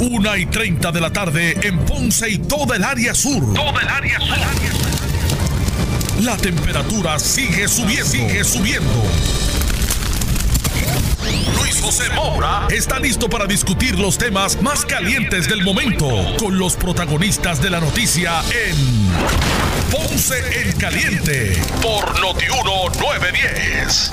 Una y 30 de la tarde en Ponce y toda el área sur. Toda el área sur. La temperatura sigue subiendo. Sigue subiendo. Luis José Moura está listo para discutir los temas más calientes del momento con los protagonistas de la noticia en Ponce en Caliente por Notiuno 910.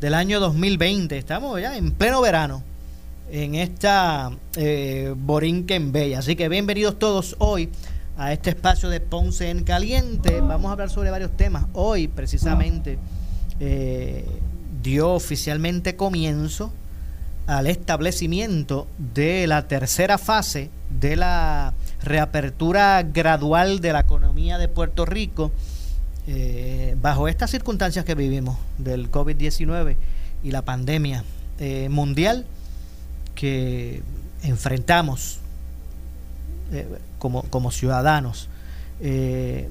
del año 2020. Estamos ya en pleno verano en esta eh, Borinquen Bella. Así que bienvenidos todos hoy a este espacio de Ponce en Caliente. Vamos a hablar sobre varios temas. Hoy precisamente eh, dio oficialmente comienzo al establecimiento de la tercera fase de la reapertura gradual de la economía de Puerto Rico eh, bajo estas circunstancias que vivimos del COVID-19 y la pandemia eh, mundial que enfrentamos eh, como, como, ciudadanos. es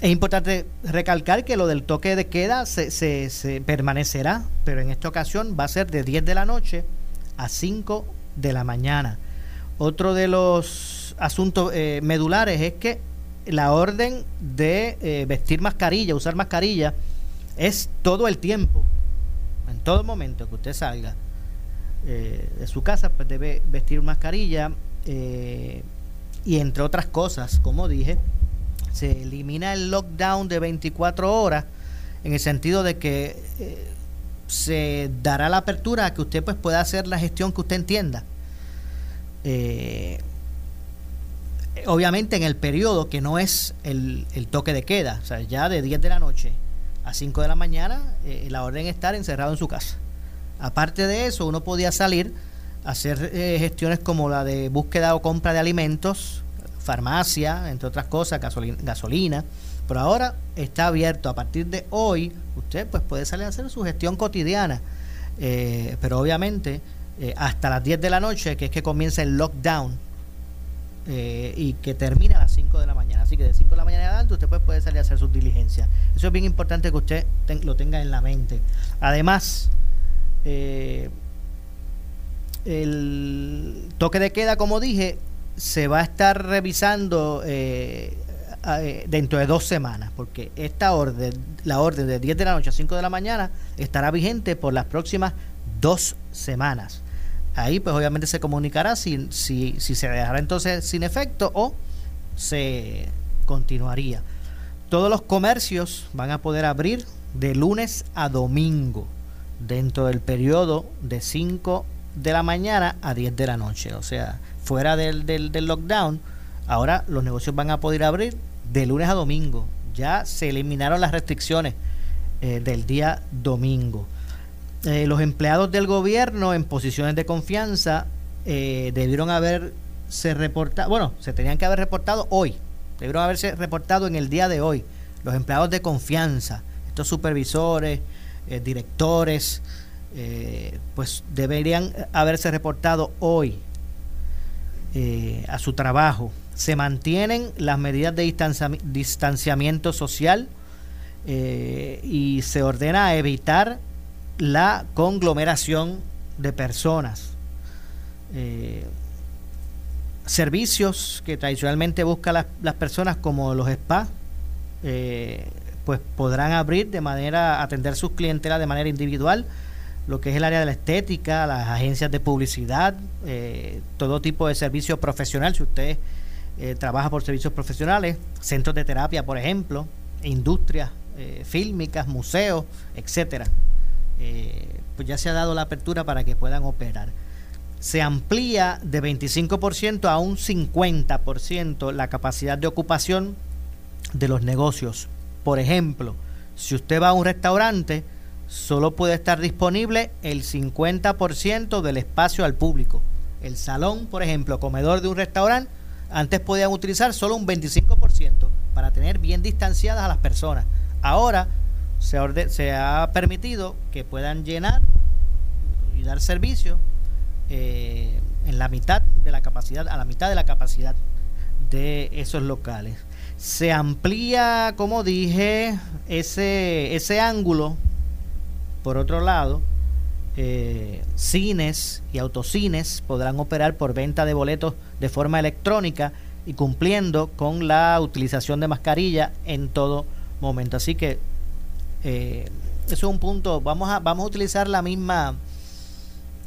importante recalcar que lo del toque de queda se, permanecerá, pero en esta ocasión va a ser de 10 de la noche a 5 de la mañana. Otro de los asuntos medulares es que la orden de eh, vestir mascarilla, usar mascarilla, es todo el tiempo. En todo momento que usted salga eh, de su casa, pues debe vestir mascarilla. Eh, y entre otras cosas, como dije, se elimina el lockdown de 24 horas en el sentido de que se dará la apertura a que usted pues pueda hacer la gestión que usted entienda. Eh, obviamente en el periodo que no es el, toque de queda, o sea, ya de 10 de la noche a 5 de la mañana, eh, la orden es estar encerrado en su casa. Aparte de eso, uno podía salir a hacer eh, gestiones como la de búsqueda o compra de alimentos, farmacia, entre otras cosas, gasolina, gasolina. Pero ahora está abierto. A partir de hoy, usted pues puede salir a hacer su gestión cotidiana. Eh, pero obviamente, hasta las 10 de la noche, que es que comienza el lockdown eh, y que termina a las 5 de la mañana. Así que de 5 de la mañana adelante usted puede salir a hacer sus diligencias. Eso es bien importante que usted lo tenga en la mente. Además, eh, el toque de queda, como dije, se va a estar revisando eh, dentro de dos semanas, porque esta orden, la orden de 10 de la noche a 5 de la mañana, estará vigente por las próximas dos semanas. Ahí pues obviamente se comunicará si, si, se dejará entonces sin efecto o se continuaría. Todos los comercios van a poder abrir de lunes a domingo dentro del periodo de 5 de la mañana a 10 de la noche. O sea, fuera del, del, lockdown, ahora los negocios van a poder abrir de lunes a domingo. Ya se eliminaron las restricciones eh, del día domingo. Eh, los empleados del gobierno en posiciones de confianza eh, debieron haberse reportado, bueno, se tenían que haber reportado hoy, debieron haberse reportado en el día de hoy. Los empleados de confianza, estos supervisores, eh, directores, pues deberían haberse reportado hoy a su trabajo. Se mantienen las medidas de distanciamiento social y se ordena evitar la conglomeración de personas. Eh, servicios que tradicionalmente buscan las, personas como los spas, eh, pues podrán abrir de manera, atender sus clientelas de manera individual, lo que es el área de la estética, las agencias de publicidad, eh, todo tipo de servicio profesional, si usted trabaja por servicios profesionales, centros de terapia, por ejemplo, industrias fílmicas, museos, etcétera. Eh, pues ya se ha dado la apertura para que puedan operar. se amplía de 25% a un 50% la capacidad de ocupación de los negocios. Por ejemplo, si usted va a un restaurante, solo puede estar disponible el 50% del espacio al público. El salón, por ejemplo, comedor de un restaurante, antes podían utilizar solo un 25% para tener bien distanciadas a las personas. Ahora se, ha permitido que puedan llenar y dar servicio eh, en la mitad de la capacidad, a la mitad de la capacidad de esos locales. Se amplía, como dije, ese, ese ángulo. Por otro lado, eh, cines y autocines podrán operar por venta de boletos de forma electrónica y cumpliendo con la utilización de mascarilla en todo momento. Así que eh, eso es un punto. Vamos a, vamos a utilizar la misma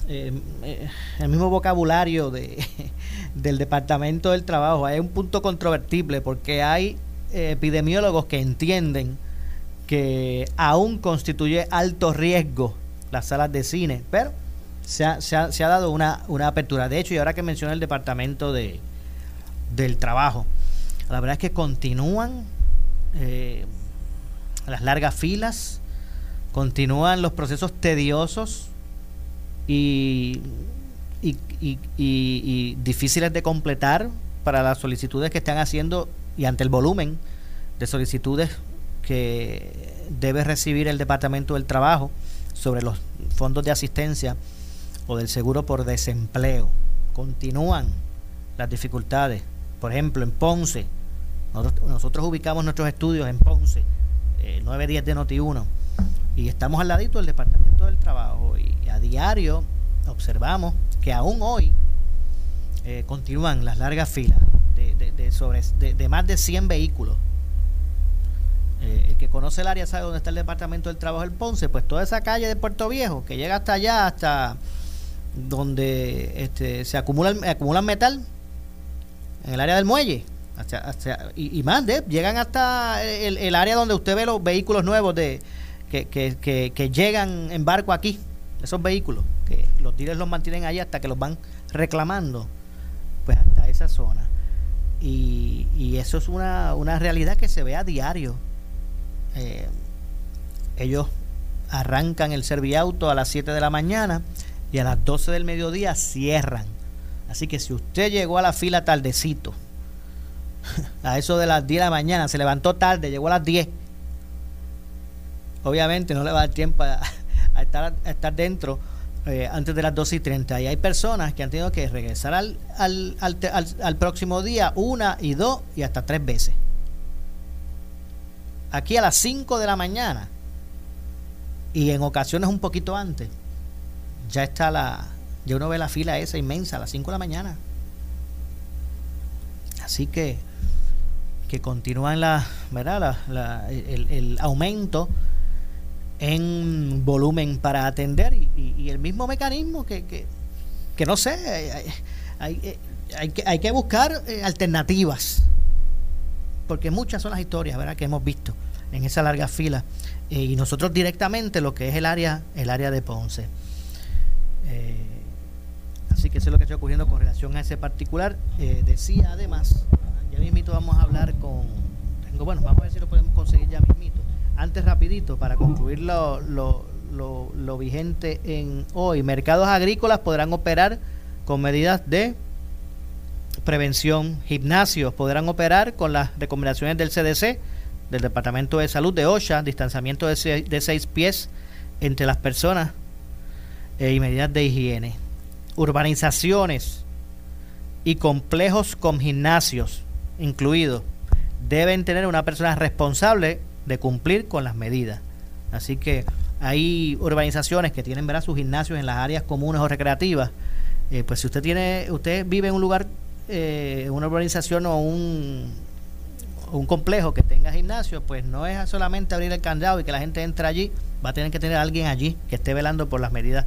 eh, eh, el mismo vocabulario de, del Departamento del Trabajo. Hay un punto controvertible porque hay epidemiólogos que entienden que aún constituye alto riesgo las salas de cine, pero se ha, se ha, se ha dado una, una apertura. De hecho, y ahora que menciona el Departamento de, del Trabajo, la verdad es que continúan las largas filas, continúan los procesos tediosos y, y, difíciles de completar para las solicitudes que están haciendo y ante el volumen de solicitudes que debe recibir el Departamento del Trabajo sobre los fondos de asistencia o del seguro por desempleo. Continúan las dificultades. Por ejemplo, en Ponce, nosotros, ubicamos nuestros estudios en Ponce, eh, 910 de Noti1, y estamos al ladito del Departamento del Trabajo y a diario observamos que aún hoy eh, continúan las largas filas de, de, sobre, de, más de 100 vehículos. Eh, el que conoce el área sabe dónde está el Departamento del Trabajo del Ponce, pues toda esa calle de Puerto Viejo que llega hasta allá, hasta donde este, se acumula, acumulan metal en el área del muelle, y, más, de, llegan hasta el, área donde usted ve los vehículos nuevos de que, que, que, llegan en barco aquí, esos vehículos, que los dealers los mantienen ahí hasta que los van reclamando, pues hasta esa zona. Y, y eso es una, una realidad que se ve a diario. Eh, ellos arrancan el serviauto a las 7 de la mañana y a las 12 del mediodía cierran. Así que si usted llegó a la fila tardecito, a eso de las 10 de la mañana, se levantó tarde, llegó a las 10. Obviamente no le va a dar tiempo a, estar, estar dentro eh, antes de las 12 y 30. Y hay personas que han tenido que regresar al, al, al, próximo día una y dos y hasta tres veces. Aquí a las 5 de la mañana y en ocasiones un poquito antes, ya está la, ya uno ve la fila esa inmensa a las 5 de la mañana. Así que que continúan la, ¿verdad? La, el, aumento en volumen para atender y, el mismo mecanismo que, que, que no sé, hay, hay, que, hay que buscar eh, alternativas, porque muchas son las historias ¿verdad? que hemos visto en esa larga fila eh, y nosotros directamente lo que es el área, el área de Ponce. Eh, así que eso es lo que está ocurriendo con relación a ese particular. decía además ya mismito vamos a hablar con... bueno, vamos a ver si lo podemos conseguir ya mismito. Antes rapidito, para concluir lo, lo, lo, vigente en hoy, mercados agrícolas podrán operar con medidas de prevención. Gimnasios podrán operar con las recomendaciones del CDC, del Departamento de Salud de OSHA, distanciamiento de, seis, pies entre las personas eh, y medidas de higiene. Urbanizaciones y complejos con gimnasios incluidos, deben tener una persona responsable de cumplir con las medidas. Así que hay urbanizaciones que tienen ¿verdad? sus gimnasios en las áreas comunes o recreativas. Eh, pues si usted tiene, usted vive en un lugar, eh, una urbanización o un, complejo que tenga gimnasio, pues no es solamente abrir el candado y que la gente entre allí, va a tener que tener alguien allí que esté velando por las medidas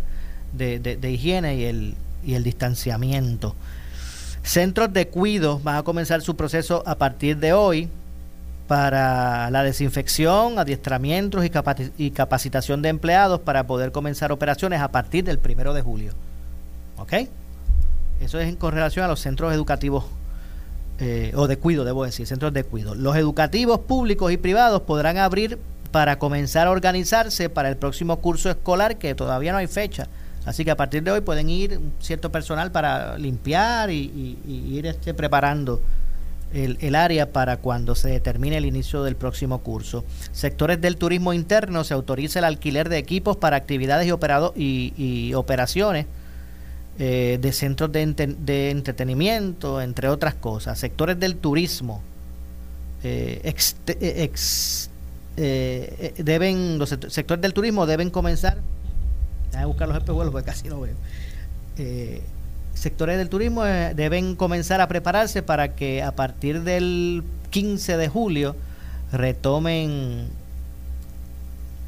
de, de higiene y el, y el distanciamiento. Centros de cuido van a comenzar su proceso a partir de hoy para la desinfección, adiestramientos y, capacitación de empleados para poder comenzar operaciones a partir del primero de julio. ¿Ok? Eso es con relación a los centros educativos eh, o de cuido, debo decir, centros de cuido. Los educativos públicos y privados podrán abrir para comenzar a organizarse para el próximo curso escolar, que todavía no hay fecha. Así que a partir de hoy pueden ir cierto personal para limpiar y, ir este, preparando el, área para cuando se determine el inicio del próximo curso. Sectores del turismo interno se autoriza el alquiler de equipos para actividades y, y, operaciones eh, de centros de, entretenimiento, entre otras cosas. Sectores del turismo eh, eh, deben, los sectores del turismo deben comenzar, a buscar los espejuelos porque casi no veo sectores del turismo eh, deben comenzar a prepararse para que a partir del 15 de julio retomen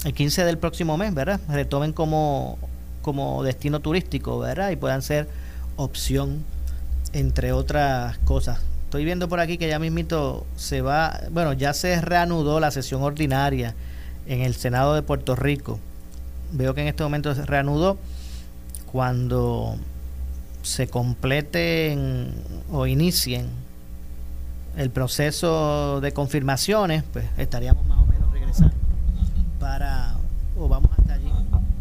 el 15 del próximo mes, ¿verdad? Retomen como, como destino turístico, ¿verdad? Y puedan ser opción entre otras cosas. Estoy viendo por aquí que ya mismito se va, bueno, ya se reanudó la sesión ordinaria en el Senado de Puerto Rico. Veo que en este momento se reanudó cuando se completen o inicien el proceso de confirmaciones, pues estaríamos más o menos regresando para, o vamos hasta allí,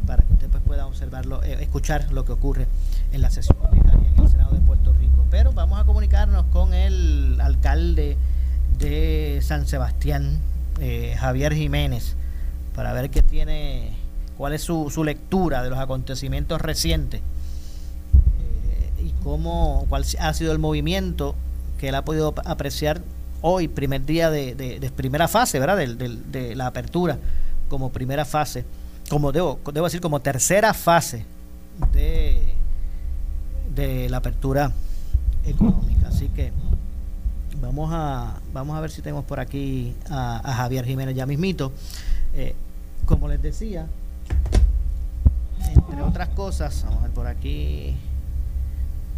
para que usted pues pueda observarlo, eh, escuchar lo que ocurre en la sesión ordinaria en el Senado de Puerto Rico. Pero vamos a comunicarnos con el alcalde de San Sebastián, eh, Javier Jiménez, para ver qué tiene, cuál es su, su lectura de los acontecimientos recientes cómo, cuál ha sido el movimiento que él ha podido apreciar hoy, primer día de, primera fase, ¿verdad? De, la apertura como primera fase, como debo, debo decir, como tercera fase de, de la apertura económica. Así que vamos a, vamos a ver si tenemos por aquí a, Javier Jiménez ya mismito. Eh, como les decía, entre otras cosas, vamos a ver por aquí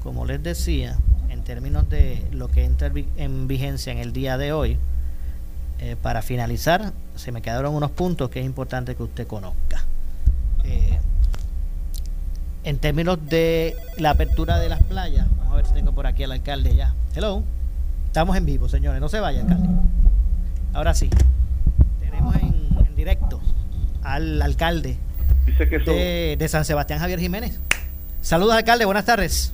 como les decía, en términos de lo que entra en vigencia en el día de hoy, eh, para finalizar, se me quedaron unos puntos que es importante que usted conozca. Eh, en términos de la apertura de las playas, vamos a ver si tengo por aquí al alcalde ya. Hello, estamos en vivo, señores, no se vaya, alcalde. Ahora sí, tenemos en, directo al alcalde de, de San Sebastián, Javier Jiménez. Saludos, alcalde, buenas tardes.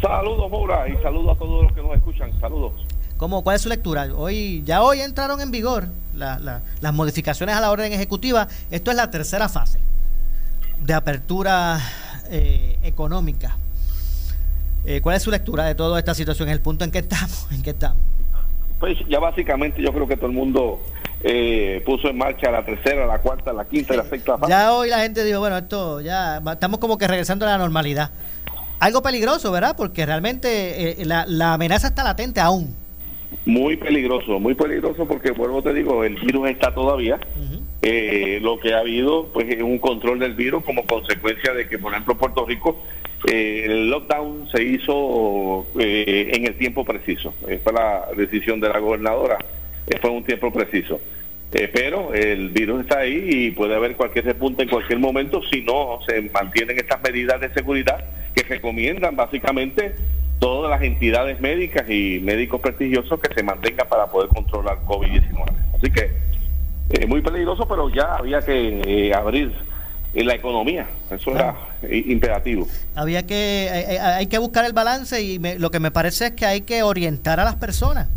Saludos, Moura, y saludos a todos los que nos escuchan. Saludos. ¿Cómo, ¿Cuál es su lectura? Hoy Ya hoy entraron en vigor las modificaciones a la orden ejecutiva. Esto es la tercera fase de apertura eh, económica. Eh, ¿Cuál es su lectura de toda esta situación? ¿El punto en que estamos? ¿En qué estamos? Pues ya básicamente yo creo que todo el mundo eh, puso en marcha la tercera, la cuarta, la quinta y la sexta fase. Ya hoy la gente dijo, bueno, esto ya estamos como que regresando a la normalidad algo peligroso, ¿verdad? Porque realmente eh, la, amenaza está latente aún. Muy peligroso, muy peligroso porque, vuelvo te digo, el virus está todavía. Eh, lo que ha habido pues es un control del virus como consecuencia de que, por ejemplo, Puerto Rico, eh, el lockdown se hizo en el tiempo preciso. Fue la decisión de la gobernadora, fue un tiempo preciso. pero el virus está ahí y puede haber cualquier repunte en cualquier momento si no se mantienen estas medidas de seguridad que recomiendan básicamente todas las entidades médicas y médicos prestigiosos que se mantengan para poder controlar COVID-19. Así que es eh, muy peligroso, pero ya había que eh, abrir eh, la economía. Eso era imperativo. Había que hay, que buscar el balance y lo que me parece es que hay que orientar a las personas.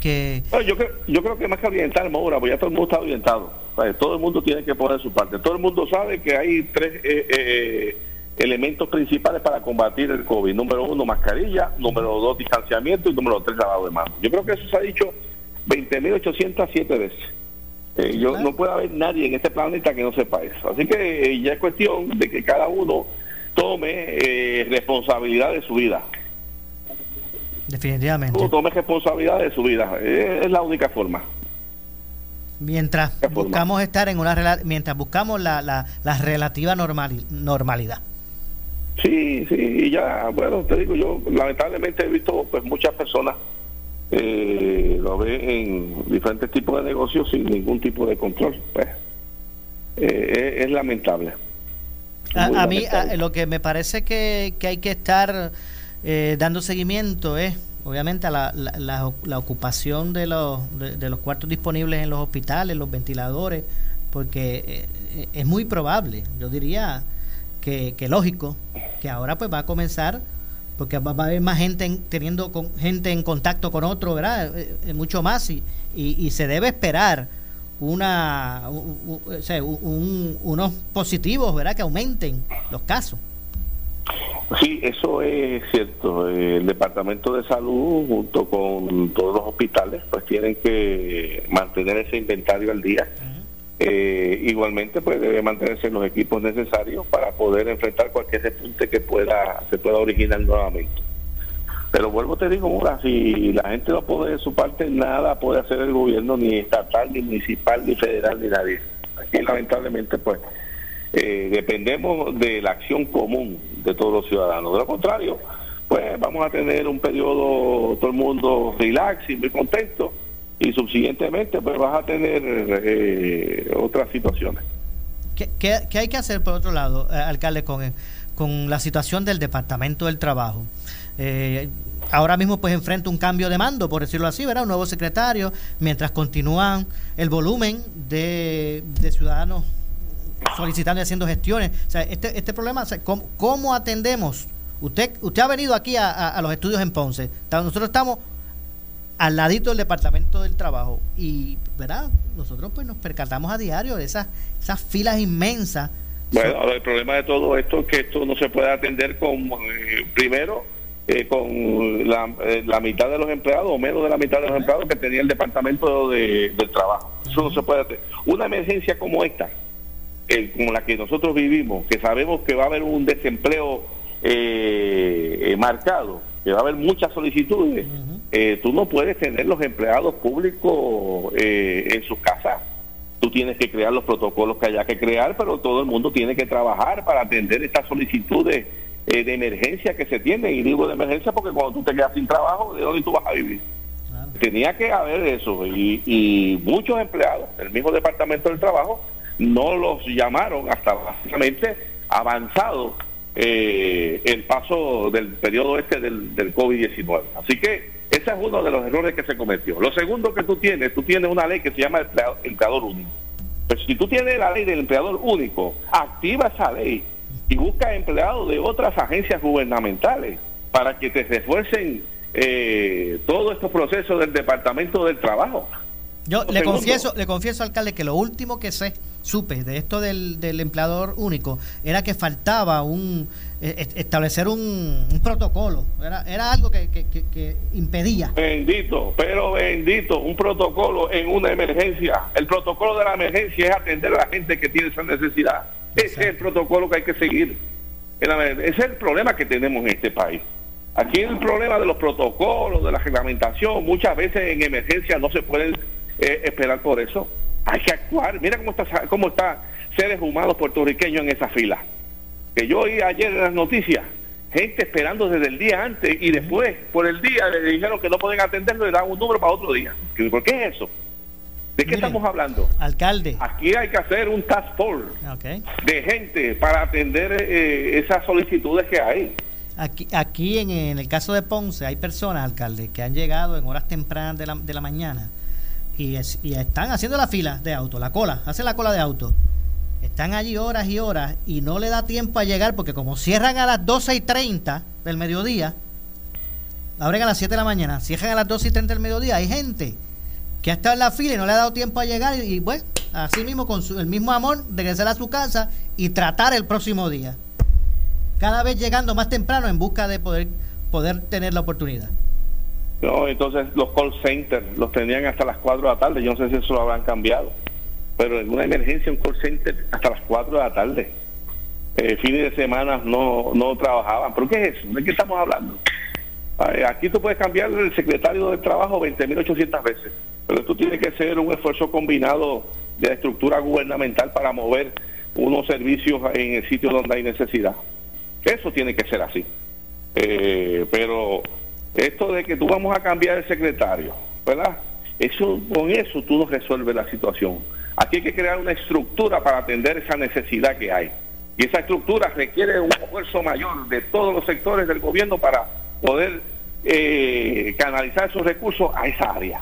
Que... yo, creo, yo creo que más que orientar, Maura, pues ya todo el mundo está orientado. todo el mundo tiene que poner su parte. Todo el mundo sabe que hay tres elementos principales para combatir el COVID. Número uno, mascarilla. Número dos, distanciamiento. Y número tres, lavado de manos. Yo creo que eso se ha dicho 20.807 veces. Eh, yo No puede haber nadie en este planeta que no sepa eso. Así que eh, ya es cuestión de que cada uno tome eh, responsabilidad de su vida. Definitivamente. tome responsabilidad de su vida. es la única forma. Mientras buscamos estar en una mientras buscamos la, la, la relativa normalidad. Sí, sí, y ya, bueno, te digo, yo lamentablemente he visto pues muchas personas eh, lo ven en diferentes tipos de negocios sin ningún tipo de control. Pues, eh, es, lamentable. a, mí lo que me parece que, que hay que estar eh, dando seguimiento es, obviamente, a la, la, ocupación de los, de, los cuartos disponibles en los hospitales, los ventiladores, porque eh, es muy probable, yo diría que, que lógico, que ahora pues va a comenzar porque va, a haber más gente teniendo con, gente en contacto con otro, ¿verdad? Eh, mucho más y, y, se debe esperar una unos positivos, ¿verdad? Que aumenten los casos. Sí, eso es cierto. El Departamento de Salud, junto con todos los hospitales, pues tienen que mantener ese inventario al día. Eh, igualmente, pues debe mantenerse los equipos necesarios para poder enfrentar cualquier repunte que pueda se pueda originar nuevamente. Pero vuelvo te digo, Mura, si la gente no pone de su parte, nada puede hacer el gobierno, ni estatal, ni municipal, ni federal, ni nadie. Aquí lamentablemente, pues, eh, dependemos de la acción común de todos los ciudadanos. De lo contrario, pues vamos a tener un periodo todo el mundo relax y muy contento y subsiguientemente pues vas a tener eh, otras situaciones. ¿Qué, hay que hacer por otro lado, eh, alcalde, con, con la situación del Departamento del Trabajo? Eh, ahora mismo pues enfrenta un cambio de mando, por decirlo así, ¿verdad? Un nuevo secretario, mientras continúan el volumen de, ciudadanos solicitando y haciendo gestiones. O sea, este, este problema, ¿cómo, atendemos? Usted, usted ha venido aquí a, los estudios en Ponce. Nosotros estamos al ladito del Departamento del Trabajo y, ¿verdad? Nosotros pues nos percatamos a diario de esas, esas filas inmensas. Bueno, el problema de todo esto es que esto no se puede atender con, eh, primero, eh, con eh, la, mitad de los empleados o menos de la mitad de los empleados que tenía el departamento de, del trabajo. Eso no se puede hacer. Una emergencia como esta, eh, como la que nosotros vivimos, que sabemos que va a haber un desempleo marcado, que va a haber muchas solicitudes, tú no puedes tener los empleados públicos en sus casas. Tú tienes que crear los protocolos que haya que crear, pero todo el mundo tiene que trabajar para atender estas solicitudes eh, de emergencia que se tiene, y digo de emergencia porque cuando tú te quedas sin trabajo, ¿de dónde tú vas a vivir? Tenía que haber eso, y, muchos empleados del mismo Departamento del Trabajo no los llamaron hasta básicamente avanzado eh, el paso del periodo este del, del COVID-19. Así que ese es uno de los errores que se cometió. Lo segundo que tú tienes, tú tienes una ley que se llama empleador único. Pero si tú tienes la ley del empleador único, activa esa ley y busca empleados de otras agencias gubernamentales para que te refuercen eh, todos estos procesos del Departamento del Trabajo. Yo le confieso, le confieso, alcalde, que lo último que sé, supe de esto del, empleador único era que faltaba un e, e, establecer un, protocolo. Era, era algo que, que, impedía. Bendito, pero bendito, un protocolo en una emergencia. El protocolo de la emergencia es atender a la gente que tiene esa necesidad. Ese es el protocolo que hay que seguir. Ese es el problema que tenemos en este país. Aquí el problema de los protocolos, de la reglamentación, muchas veces en emergencia no se pueden eh, esperar por eso. Hay que actuar. Mira cómo está, cómo está seres humanos puertorriqueños en esa fila. Que yo oí ayer en las noticias, gente esperando desde el día antes y después, por el día, le dijeron que no pueden atenderlo y le dan un número para otro día. ¿Por qué es eso? ¿De qué estamos hablando? Alcalde. Aquí hay que hacer un task force de gente para atender eh, esas solicitudes que hay. Aquí, aquí en, el caso de Ponce hay personas, alcalde, que han llegado en horas tempranas de la, de la mañana y, y están haciendo la fila de auto, la cola, hacen la cola de auto. Están allí horas y horas y no le da tiempo a llegar porque como cierran a las 12 y 30 del mediodía, abren a las 7 de la mañana, cierran a las 12 y 30 del mediodía, hay gente que ha estado en la fila y no le ha dado tiempo a llegar y, bueno, así mismo con el mismo amor, regresar a su casa y tratar el próximo día. Cada vez llegando más temprano en busca de poder, poder tener la oportunidad. No, entonces los call centers los tenían hasta las 4 de la tarde. Yo no sé si eso lo habrán cambiado. Pero en una emergencia, un call center hasta las 4 de la tarde. Eh, fines de semana no, no trabajaban. ¿Pero qué es eso? ¿De qué estamos hablando? Aquí tú puedes cambiar el secretario del trabajo 20.800 veces. Pero esto tiene que ser un esfuerzo combinado de la estructura gubernamental para mover unos servicios en el sitio donde hay necesidad. Eso tiene que ser así. Eh, pero esto de que tú vamos a cambiar el secretario, ¿verdad? Eso, con eso tú no resuelves la situación. Aquí hay que crear una estructura para atender esa necesidad que hay. Y esa estructura requiere un esfuerzo mayor de todos los sectores del gobierno para poder eh, canalizar esos recursos a esa área.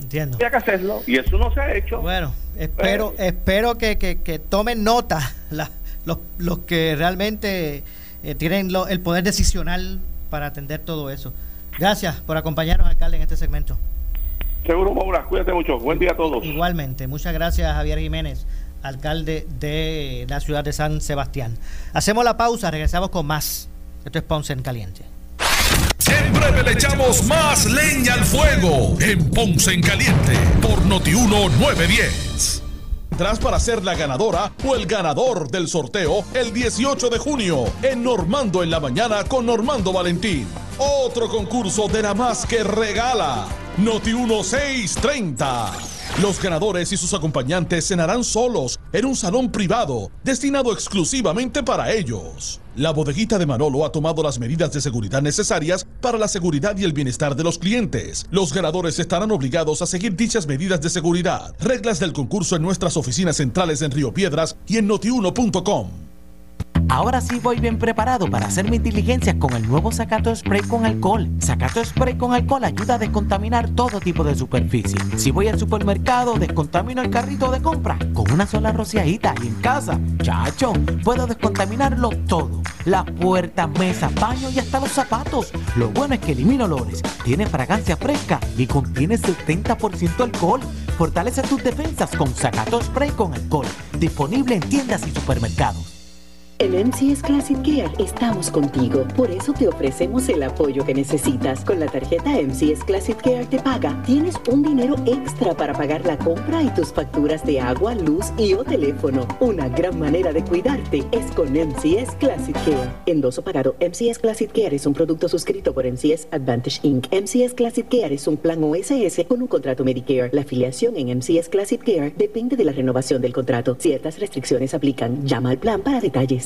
Entiendo. Hay que hacerlo y eso no se ha hecho. Bueno, espero, Eh. espero que, que, que tomen nota la- los, los que realmente eh, tienen lo- el poder decisional para atender todo eso. Gracias por acompañarnos, alcalde, en este segmento. Seguro, Maura, cuídate mucho. Buen día a todos. Igualmente, muchas gracias Javier Jiménez, alcalde de la ciudad de San Sebastián. Hacemos la pausa, regresamos con más. Esto es Ponce en Caliente. En breve le echamos más leña al fuego en Ponce en Caliente por Notiuno 910. Tras para ser la ganadora o el ganador del sorteo el 18 de junio en Normando en la mañana con Normando Valentín. Otro concurso de la más que regala. Noti 1630. Los ganadores y sus acompañantes cenarán solos en un salón privado destinado exclusivamente para ellos. La bodeguita de Manolo ha tomado las medidas de seguridad necesarias para la seguridad y el bienestar de los clientes. Los ganadores estarán obligados a seguir dichas medidas de seguridad. Reglas del concurso en nuestras oficinas centrales en Río Piedras y en notiuno.com. Ahora sí voy bien preparado para hacer mis diligencias con el nuevo Sacato Spray con alcohol. Sacato Spray con alcohol ayuda a descontaminar todo tipo de superficie. Si voy al supermercado, descontamino el carrito de compra con una sola rociadita y en casa, chacho, puedo descontaminarlo todo. Las puertas, mesas, baños y hasta los zapatos. Lo bueno es que elimina olores, tiene fragancia fresca y contiene 70% alcohol. Fortalece tus defensas con Sacato Spray con alcohol. Disponible en tiendas y supermercados. En MCS Classic Care estamos contigo. Por eso te ofrecemos el apoyo que necesitas. Con la tarjeta MCS Classic Care te paga. Tienes un dinero extra para pagar la compra y tus facturas de agua, luz y o teléfono. Una gran manera de cuidarte es con MCS Classic Care. Endoso pagado. MCS Classic Care es un producto suscrito por MCS Advantage Inc. MCS Classic Care es un plan OSS con un contrato Medicare. La afiliación en MCS Classic Care depende de la renovación del contrato. Ciertas restricciones aplican. Llama al plan para detalles.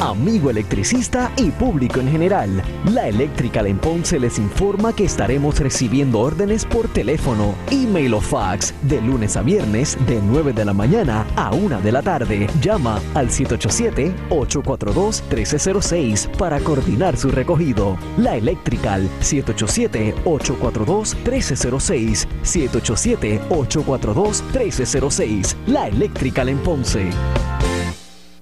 Amigo electricista y público en general, la Electrical en Ponce les informa que estaremos recibiendo órdenes por teléfono, email o fax de lunes a viernes de 9 de la mañana a 1 de la tarde. Llama al 787-842-1306 para coordinar su recogido. La Electrical 787-842-1306 787-842-1306. La Electrical en Ponce.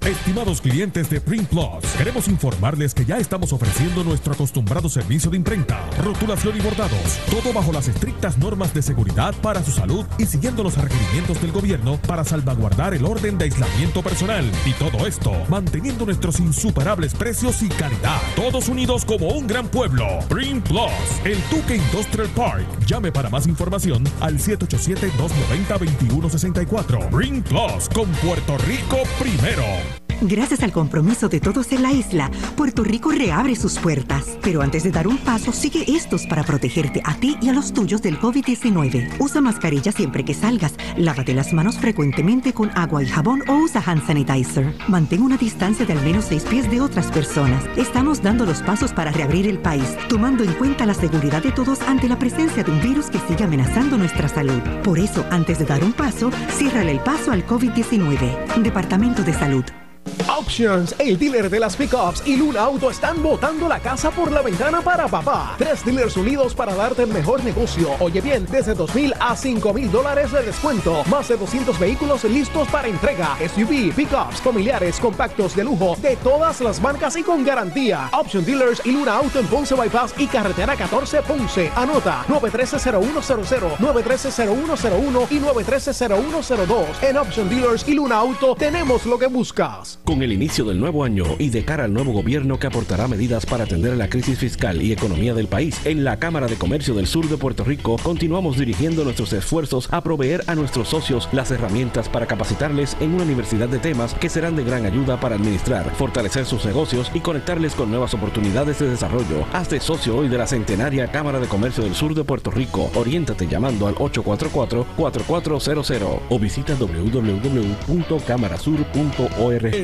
Estimados clientes de Print Plus, queremos informarles que ya estamos ofreciendo nuestro acostumbrado servicio de imprenta, rotulación y bordados, todo bajo las estrictas normas de seguridad para su salud y siguiendo los requerimientos del gobierno para salvaguardar el orden de aislamiento personal. Y todo esto manteniendo nuestros insuperables precios y calidad. Todos unidos como un gran pueblo. Print Plus, el Tuque Industrial Park. Llame para más información al 787-290-2164. Print Plus con Puerto Rico primero. Gracias al compromiso de todos en la isla, Puerto Rico reabre sus puertas. Pero antes de dar un paso, sigue estos para protegerte a ti y a los tuyos del COVID-19. Usa mascarilla siempre que salgas, lávate las manos frecuentemente con agua y jabón o usa hand sanitizer. Mantén una distancia de al menos seis pies de otras personas. Estamos dando los pasos para reabrir el país, tomando en cuenta la seguridad de todos ante la presencia de un virus que sigue amenazando nuestra salud. Por eso, antes de dar un paso, ciérrale el paso al COVID-19. Departamento de Salud. Auctions, el dealer de las pickups y Luna Auto están botando la casa por la ventana para papá. Tres dealers unidos para darte el mejor negocio. Oye bien, desde 2 mil a 5 mil dólares de descuento. Más de 200 vehículos listos para entrega. SUV, pickups, familiares, compactos de lujo, de todas las marcas y con garantía. Option Dealers y Luna Auto en Ponce Bypass y Carretera 14 Ponce. Anota 913-0100, 913-0101 y 913-0102. En Option Dealers y Luna Auto tenemos lo que buscas. Con el inicio del nuevo año y de cara al nuevo gobierno que aportará medidas para atender la crisis fiscal y economía del país, en la Cámara de Comercio del Sur de Puerto Rico continuamos dirigiendo nuestros esfuerzos a proveer a nuestros socios las herramientas para capacitarles en una universidad de temas que serán de gran ayuda para administrar, fortalecer sus negocios y conectarles con nuevas oportunidades de desarrollo. Hazte socio hoy de la centenaria Cámara de Comercio del Sur de Puerto Rico. Oriéntate llamando al 844-4400 o visita www.camarasur.org.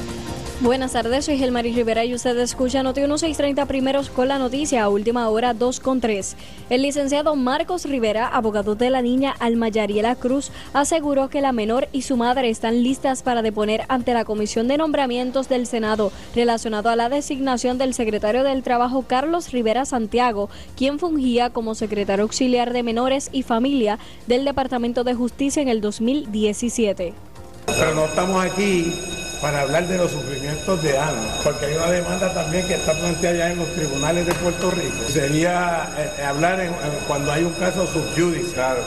Buenas tardes, soy Gelmaris Rivera y usted escucha Noti 1630 primeros con la noticia a última hora 2 con 3. El licenciado Marcos Rivera, abogado de la niña Alma Yariela Cruz, aseguró que la menor y su madre están listas para deponer ante la Comisión de Nombramientos del Senado relacionado a la designación del secretario del Trabajo Carlos Rivera Santiago, quien fungía como secretario auxiliar de menores y familia del Departamento de Justicia en el 2017. Pero no estamos aquí para hablar de los sufrimientos de Ana, porque hay una demanda también que está planteada ya en los tribunales de Puerto Rico. Sería eh, hablar en, cuando hay un caso subjudice. Claro,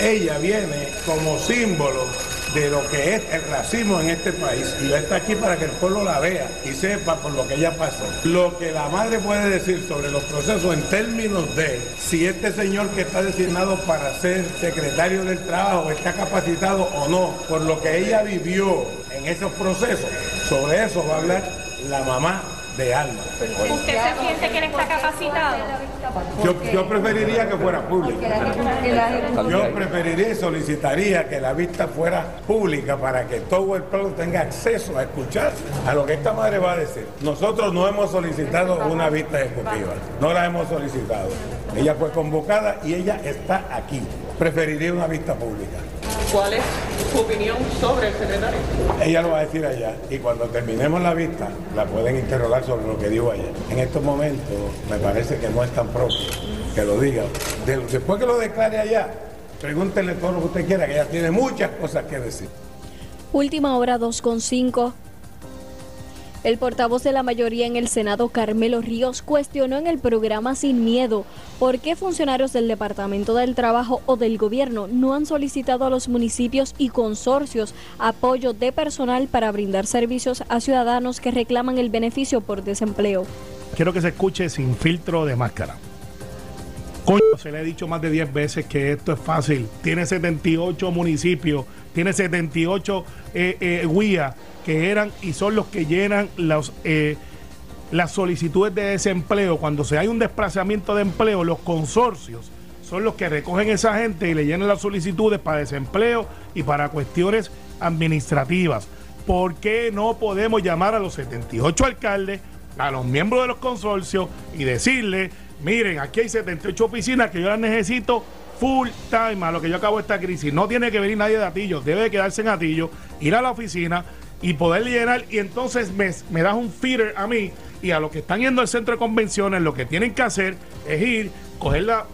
Ella viene como símbolo de lo que es el racismo en este país. Y está aquí para que el pueblo la vea y sepa por lo que ella pasó. Lo que la madre puede decir sobre los procesos en términos de si este señor que está designado para ser secretario del trabajo está capacitado o no, por lo que ella vivió en esos procesos, sobre eso va a hablar la mamá de Alma. ¿Usted se siente que él está capacitado? Yo, yo preferiría que fuera pública. Yo preferiría y solicitaría que la vista fuera pública para que todo el pueblo tenga acceso a escuchar a lo que esta madre va a decir. Nosotros no hemos solicitado una vista ejecutiva, no la hemos solicitado. Ella fue convocada y ella está aquí. Preferiría una vista pública. ¿Cuál es su opinión sobre el secretario? Ella lo va a decir allá y cuando terminemos la vista la pueden interrogar sobre lo que dijo ayer. En estos momentos me parece que no es tan propio que lo diga. después que lo declare allá, pregúntenle todo lo que usted quiera, que ella tiene muchas cosas que decir. Última hora 2.5. El portavoz de la mayoría en el Senado, Carmelo Ríos, cuestionó en el programa Sin Miedo por qué funcionarios del Departamento del Trabajo o del Gobierno no han solicitado a los municipios y consorcios apoyo de personal para brindar servicios a ciudadanos que reclaman el beneficio por desempleo. Quiero que se escuche sin filtro de máscara. Se le he dicho más de 10 veces que esto es fácil. Tiene 78 municipios, tiene 78 eh, eh, guías que eran y son los que llenan eh, las solicitudes de desempleo. Cuando se hay un desplazamiento de empleo, los consorcios son los que recogen esa gente y le llenan las solicitudes para desempleo y para cuestiones administrativas. ¿Por qué no podemos llamar a los 78 alcaldes, a los miembros de los consorcios y decirles miren, aquí hay 78 oficinas que yo las necesito full time a lo que yo acabo esta crisis. No tiene que venir nadie de Atillo, debe quedarse en Atillo, ir a la oficina y poder llenar. Y entonces me, das un feeder a mí y a los que están yendo al centro de convenciones, lo que tienen que hacer es ir, coger la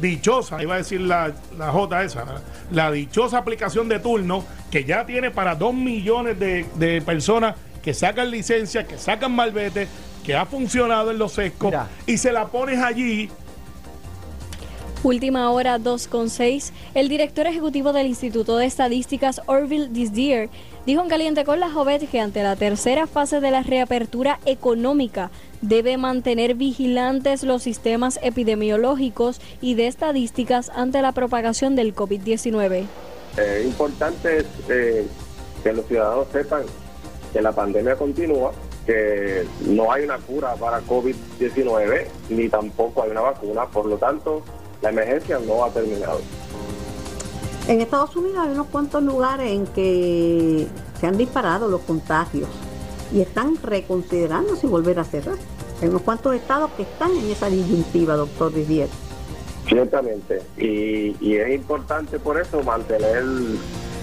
dichosa, iba a decir la, la J esa, la dichosa aplicación de turno que ya tiene para dos millones de, de personas que sacan licencia, que sacan malvete, que ha funcionado en los sescos y se la pones allí Última hora 2.6. El director ejecutivo del Instituto de Estadísticas, Orville Disdier, dijo en Caliente con la Jovet que ante la tercera fase de la reapertura económica debe mantener vigilantes los sistemas epidemiológicos y de estadísticas ante la propagación del COVID-19. Es importante eh, que los ciudadanos sepan que la pandemia continúa, que no hay una cura para COVID-19 ni tampoco hay una vacuna, por lo tanto la emergencia no ha terminado. En Estados Unidos hay unos cuantos lugares en que se han disparado los contagios y están reconsiderando si volver a cerrar. Hay unos cuantos estados que están en esa disyuntiva, doctor Didier. Ciertamente, y, y es importante por eso mantener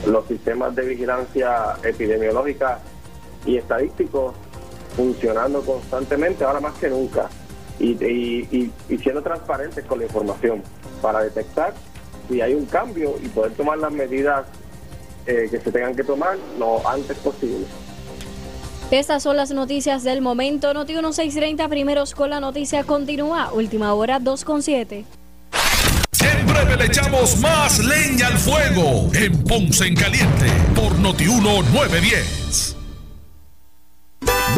los sistemas de vigilancia epidemiológica y estadísticos funcionando constantemente, ahora más que nunca y, siendo transparentes con la información para detectar si hay un cambio y poder tomar las medidas eh, que se tengan que tomar lo antes posible. Estas son las noticias del momento. Noti 1630 primeros con la noticia continúa. Última hora 2.7. Siempre le echamos más leña al fuego en Ponce en Caliente por Noti 910.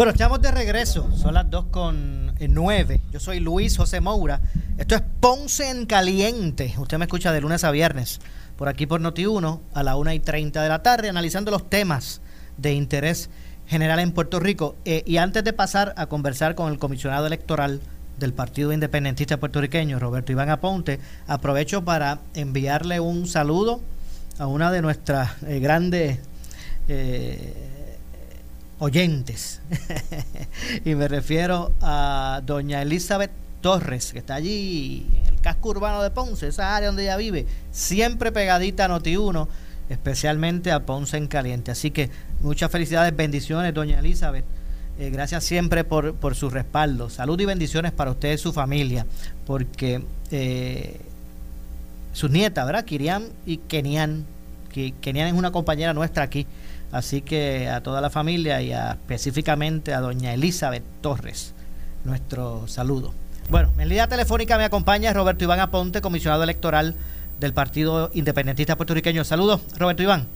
Bueno, estamos de regreso. Son las 2 con 9. Yo soy Luis José Moura. Esto es Ponce en Caliente. Usted me escucha de lunes a viernes por aquí por Noti1 a la 1 y 30 de la tarde, analizando los temas de interés general en Puerto Rico. Eh, y antes de pasar a conversar con el comisionado electoral del Partido Independentista Puertorriqueño, Roberto Iván Aponte, aprovecho para enviarle un saludo a una de nuestras eh, grandes eh, oyentes. y me refiero a doña Elizabeth Torres, que está allí en el casco urbano de Ponce, esa área donde ella vive, siempre pegadita a Noti1, especialmente a Ponce en Caliente. Así que muchas felicidades, bendiciones, doña Elizabeth. Eh, gracias siempre por, por, su respaldo. Salud y bendiciones para usted y su familia, porque eh, sus nietas, ¿verdad? Kirian y Kenian. Kenian es una compañera nuestra aquí Así que a toda la familia y específicamente a doña Elizabeth Torres, nuestro saludo. Bueno, en línea telefónica me acompaña Roberto Iván Aponte, comisionado electoral del Partido Independentista Puertorriqueño. Saludos, Roberto Iván.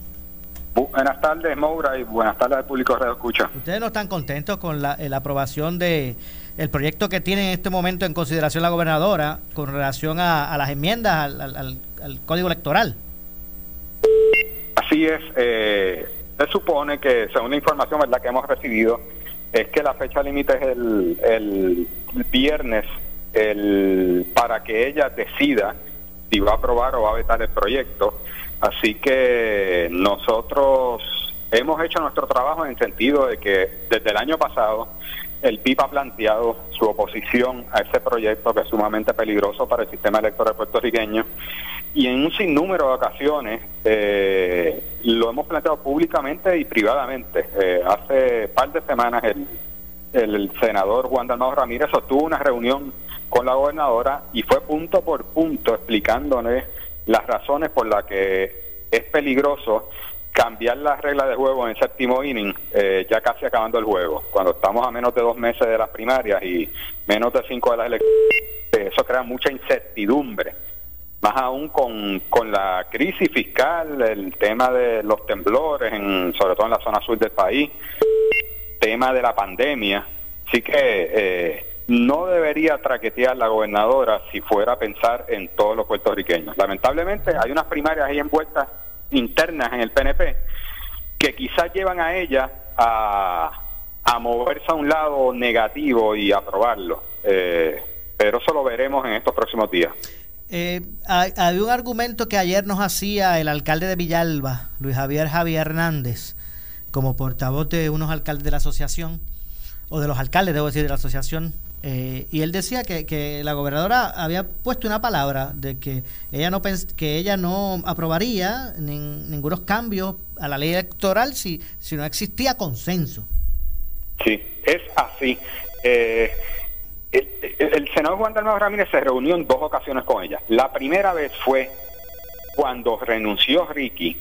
Buenas tardes, Moura, y buenas tardes al público de Escucha. ¿Ustedes no están contentos con la, aprobación de el proyecto que tiene en este momento en consideración la gobernadora con relación a, las enmiendas al, Código Electoral? Así es. Eh, se supone que, según la información ¿verdad? que hemos recibido, es que la fecha límite es el, el viernes el, para que ella decida si va a aprobar o va a vetar el proyecto. Así que nosotros hemos hecho nuestro trabajo en el sentido de que desde el año pasado el PIB ha planteado su oposición a ese proyecto que es sumamente peligroso para el sistema electoral puertorriqueño y en un sinnúmero de ocasiones eh, lo hemos planteado públicamente y privadamente. Eh, hace par de semanas el, el senador Juan Dalmado Ramírez sostuvo una reunión con la gobernadora y fue punto por punto explicándole las razones por las que es peligroso cambiar las reglas de juego en el séptimo inning, eh, ya casi acabando el juego, cuando estamos a menos de dos meses de las primarias y menos de cinco de las elecciones, eso crea mucha incertidumbre más aún con, con la crisis fiscal, el tema de los temblores, en, sobre todo en la zona sur del país, tema de la pandemia. Así que eh, no debería traquetear la gobernadora si fuera a pensar en todos los puertorriqueños. Lamentablemente hay unas primarias ahí envueltas internas en el PNP que quizás llevan a ella a, a moverse a un lado negativo y aprobarlo. Eh, pero eso lo veremos en estos próximos días. Eh, hay, un argumento que ayer nos hacía el alcalde de Villalba, Luis Javier Javier Hernández, como portavoz de unos alcaldes de la asociación, o de los alcaldes, debo decir, de la asociación, eh, y él decía que, que, la gobernadora había puesto una palabra de que ella no que ella no aprobaría ningunos cambios a la ley electoral si, si no existía consenso. Sí, es así. Eh, el, senador Juan Ramírez se reunió en dos ocasiones con ella. La primera vez fue cuando renunció Ricky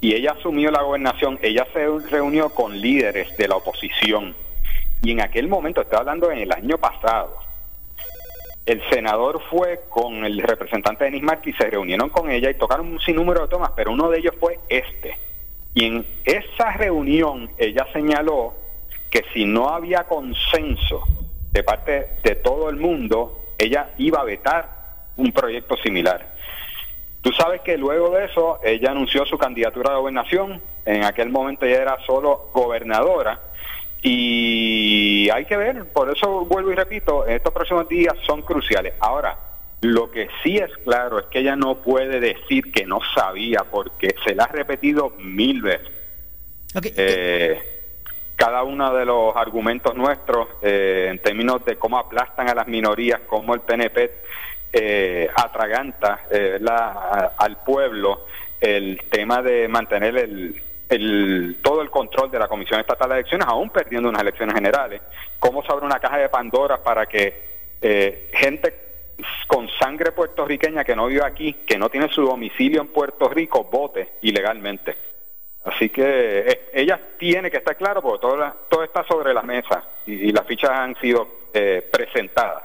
y ella asumió la gobernación, ella se reunió con líderes de la oposición. Y en aquel momento, estoy hablando en el año pasado, el senador fue con el representante de Nismark y se reunieron con ella y tocaron un sinnúmero de temas, pero uno de ellos fue este. Y en esa reunión ella señaló que si no había consenso de parte de todo el mundo, ella iba a vetar un proyecto similar. Tú sabes que luego de eso ella anunció su candidatura a gobernación, en aquel momento ella era solo gobernadora y hay que ver, por eso vuelvo y repito, estos próximos días son cruciales. Ahora, lo que sí es claro es que ella no puede decir que no sabía porque se la ha repetido mil veces. Eh, cada uno de los argumentos nuestros eh, en términos de cómo aplastan a las minorías, cómo el PNP eh, atraganta eh, al pueblo, el tema de mantener el, todo el control de la Comisión Estatal de Elecciones, aún perdiendo unas elecciones generales, cómo se abre una caja de Pandora para que gente con sangre puertorriqueña que no vive aquí, que no tiene su domicilio en Puerto Rico, vote ilegalmente. Así que eh, ella tiene que estar claro porque todo, todo está sobre la mesa y, las fichas han sido eh, presentadas.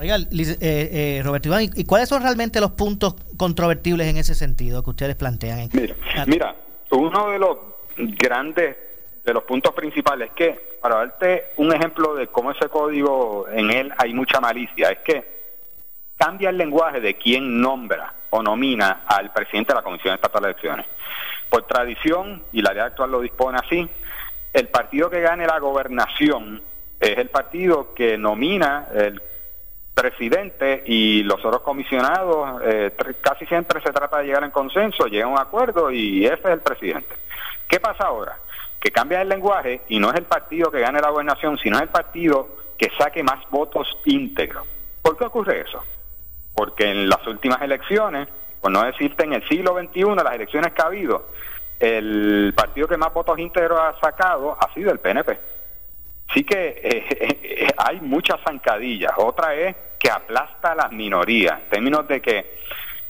Oiga, eh, eh, Roberto Iván, ¿y cuáles son realmente los puntos controvertibles en ese sentido que ustedes plantean? Mira, mira uno de los grandes, de los puntos principales es que, para darte un ejemplo de cómo ese código, en él hay mucha malicia, es que cambia el lenguaje de quién nombra o nomina al presidente de la Comisión Estatal de Elecciones. Por tradición, y la ley actual lo dispone así, el partido que gane la gobernación es el partido que nomina el presidente y los otros comisionados, eh, casi siempre se trata de llegar en consenso, llega a un acuerdo y ese es el presidente. ¿Qué pasa ahora? Que cambia el lenguaje y no es el partido que gane la gobernación, sino el partido que saque más votos íntegros. ¿Por qué ocurre eso? porque en las últimas elecciones, por no decirte en el siglo XXI, las elecciones que ha habido, el partido que más votos íntegros ha sacado ha sido el PNP. Sí que eh, hay muchas zancadillas. Otra es que aplasta a las minorías, en términos de que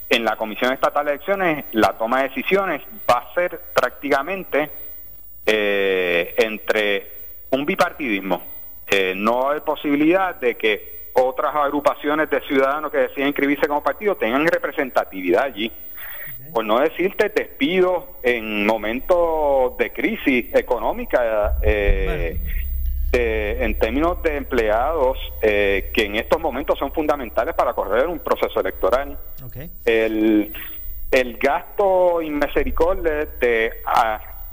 en la Comisión Estatal de Elecciones la toma de decisiones va a ser prácticamente eh, entre un bipartidismo. Eh, no hay posibilidad de que otras agrupaciones de ciudadanos que deciden inscribirse como partido tengan representatividad allí. Por no decirte despidos en momentos de crisis económica, eh, en términos de empleados eh, que en estos momentos son fundamentales para correr un proceso electoral. El, el gasto inmisericordia de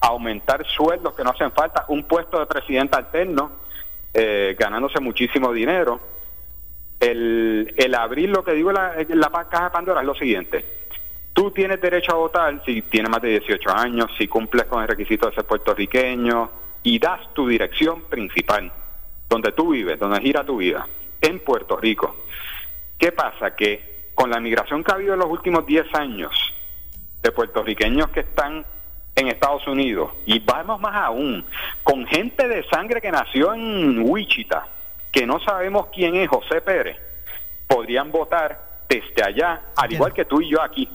aumentar sueldos que no hacen falta, un puesto de presidente alterno, eh, ganándose muchísimo dinero el, el abrir lo que digo la, la caja de Pandora es lo siguiente. Tú tienes derecho a votar si tienes más de 18 años, si cumples con el requisito de ser puertorriqueño y das tu dirección principal, donde tú vives, donde gira tu vida, en Puerto Rico. ¿Qué pasa? Que con la migración que ha habido en los últimos 10 años de puertorriqueños que están en Estados Unidos, y vamos más aún, con gente de sangre que nació en Wichita, que no sabemos quién es José Pérez, podrían votar desde allá, al igual que tú y yo aquí.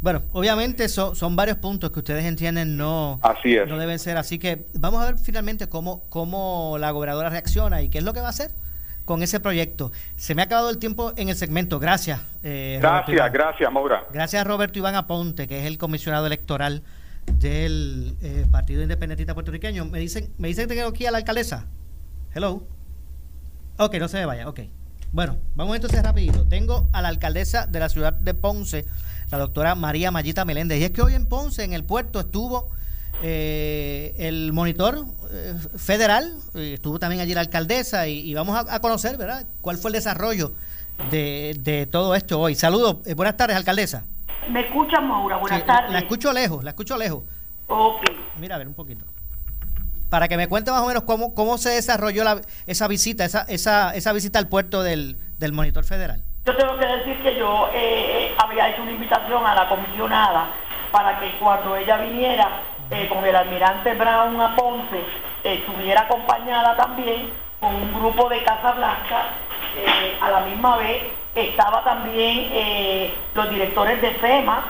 Bueno, obviamente son, son varios puntos que ustedes entienden no, así no deben ser. Así que vamos a ver finalmente cómo, cómo la gobernadora reacciona y qué es lo que va a hacer con ese proyecto. Se me ha acabado el tiempo en el segmento. Gracias. Eh, gracias, gracias, Maura. Gracias a Roberto Iván Aponte, que es el comisionado electoral del eh, Partido Independentista Puertorriqueño. Me dicen, me dicen que tengo aquí a la alcaldesa. Hello. Ok, no se me vaya, ok. Bueno, vamos entonces rapidito. Tengo a la alcaldesa de la ciudad de Ponce, la doctora María Mayita Meléndez. Y es que hoy en Ponce, en el puerto, estuvo eh, el monitor eh, federal, eh, estuvo también allí la alcaldesa y, vamos a, conocer, ¿verdad?, cuál fue el desarrollo de, todo esto hoy. Saludos, buenas tardes, alcaldesa. ¿Me escucha, Maura? Buenas tardes. La escucho lejos, la escucho lejos. Ok. Mira, a ver un poquito. Para que me cuente más o menos cómo, cómo se desarrolló la, esa visita, esa, esa, esa visita al puerto del, del monitor federal. Yo tengo que decir que yo había hecho una invitación a la comisionada para que cuando ella viniera eh, con el almirante Brown a Ponce, eh, estuviera acompañada también con un grupo de Casa Blanca. Eh, a la misma vez estaba también los directores de FEMA,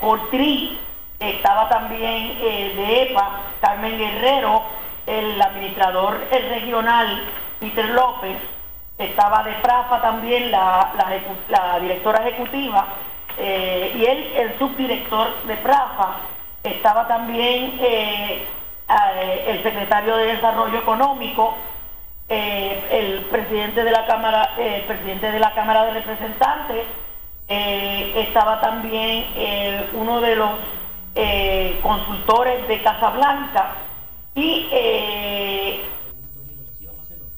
Cortri, estaba también de EPA, Carmen Guerrero, el administrador regional, Peter López, estaba de FRAFA también la, directora ejecutiva, y él, el subdirector de FRAFA, estaba también eh, eh, el secretario de Desarrollo Económico, eh, el presidente de la Cámara, el presidente de la Cámara de Representantes, estaba también uno de los consultores de Casablanca. Y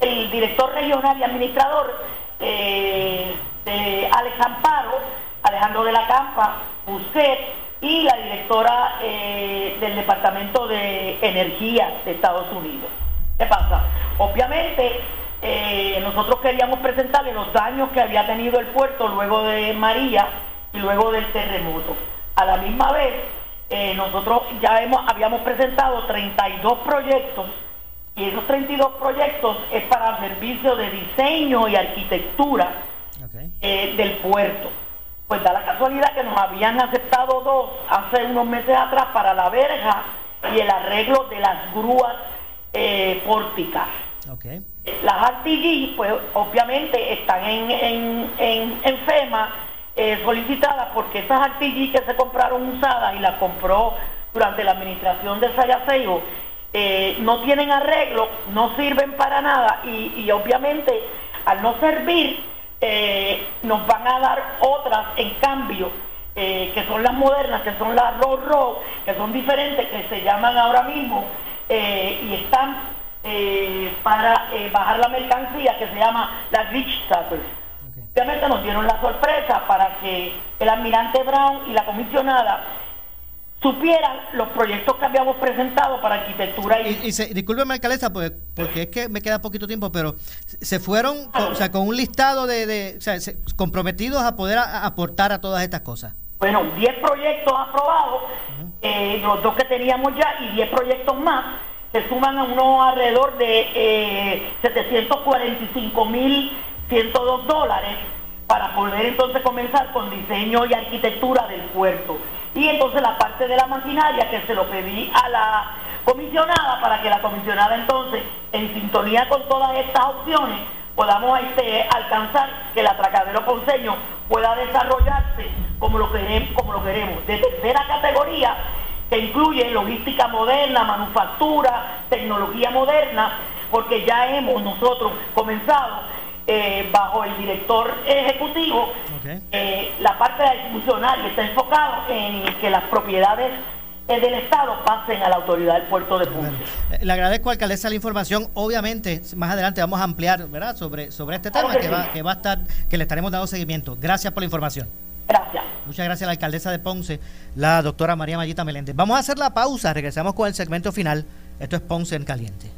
el director regional y administrador de Alex Amparo, Alejandro de la Campa, Busquets, y la directora eh, del Departamento de Energía de Estados Unidos. ¿Qué pasa? Obviamente eh, nosotros queríamos presentarle los daños que había tenido el puerto luego de María y luego del terremoto. A la misma vez, eh, nosotros ya hemos, habíamos presentado 32 proyectos y esos 32 proyectos es para servicio de diseño y arquitectura del puerto. Pues da la casualidad que nos habían aceptado dos hace unos meses atrás para la verja y el arreglo de las grúas eh, pórticas. Las RTG, pues obviamente están en, en, en, FEMA eh, solicitadas porque esas RTG que se compraron usadas y las compró durante la administración de Sayaseibo, eh, no tienen arreglo, no sirven para nada y, y obviamente al no servir, eh, nos van a dar otras en cambio, eh, que son las modernas, que son las Roll Roll, que son diferentes, que se llaman ahora mismo eh, y están para bajar la mercancía, que se llama las Rich. Obviamente nos dieron la sorpresa para que el almirante Brown y la comisionada supieran los proyectos que habíamos presentado para arquitectura y... y, se, discúlpeme, alcaldesa, porque, porque es que me queda poquito tiempo, pero se fueron con, o sea, con un listado de, o sea, comprometidos a poder aportar a todas estas cosas. Bueno, 10 proyectos aprobados, eh, los dos que teníamos ya, y 10 proyectos más, se suman a unos alrededor de eh, 745 mil 102 dólares para poder entonces comenzar con diseño y arquitectura del puerto. Y entonces la parte de la maquinaria que se lo pedí a la comisionada para que la comisionada entonces, en sintonía con todas estas opciones, podamos este, alcanzar que el atracadero ponceño pueda desarrollarse como lo, queremos, como lo queremos, de tercera categoría que incluye logística moderna, manufactura, tecnología moderna, porque ya hemos nosotros comenzado eh, bajo el director ejecutivo, eh, la parte institucional está enfocado en que las propiedades eh, del Estado pasen a la autoridad del puerto de Ponce. le agradezco, alcaldesa, la información. Obviamente, más adelante vamos a ampliar ¿verdad? sobre, sobre este tema que, va, que va a estar, que le estaremos dando seguimiento. Gracias por la información. Gracias. Muchas gracias a la alcaldesa de Ponce, la doctora María Mayita Meléndez. Vamos a hacer la pausa, regresamos con el segmento final. Esto es Ponce en Caliente.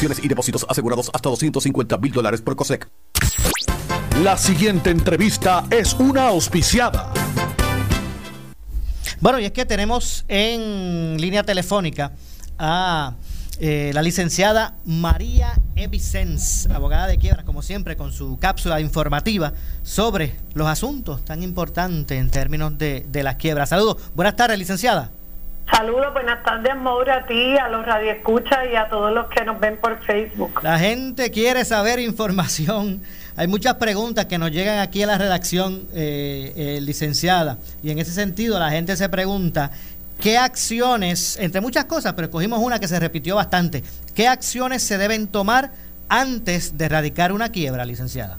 Y depósitos asegurados hasta 250 mil dólares por COSEC. La siguiente entrevista es una auspiciada. Bueno, y es que tenemos en línea telefónica a eh, la licenciada María Evicens, abogada de quiebra, como siempre, con su cápsula informativa sobre los asuntos tan importantes en términos de, de las quiebras. Saludos, buenas tardes, licenciada. Saludos, buenas tardes, Maura, a ti, a los radioescuchas y a todos los que nos ven por Facebook. La gente quiere saber información. Hay muchas preguntas que nos llegan aquí a la redacción, eh, eh, licenciada, y en ese sentido la gente se pregunta qué acciones, entre muchas cosas, pero escogimos una que se repitió bastante, qué acciones se deben tomar antes de erradicar una quiebra, licenciada.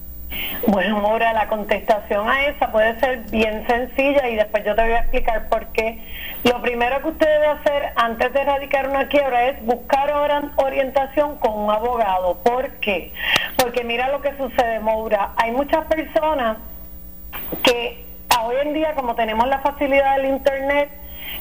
Bueno, Maura, la contestación a esa puede ser bien sencilla y después yo te voy a explicar por qué. Lo primero que usted debe hacer antes de erradicar una quiebra es buscar orientación con un abogado. ¿Por qué? Porque mira lo que sucede, Maura. Hay muchas personas que hoy en día, como tenemos la facilidad del Internet,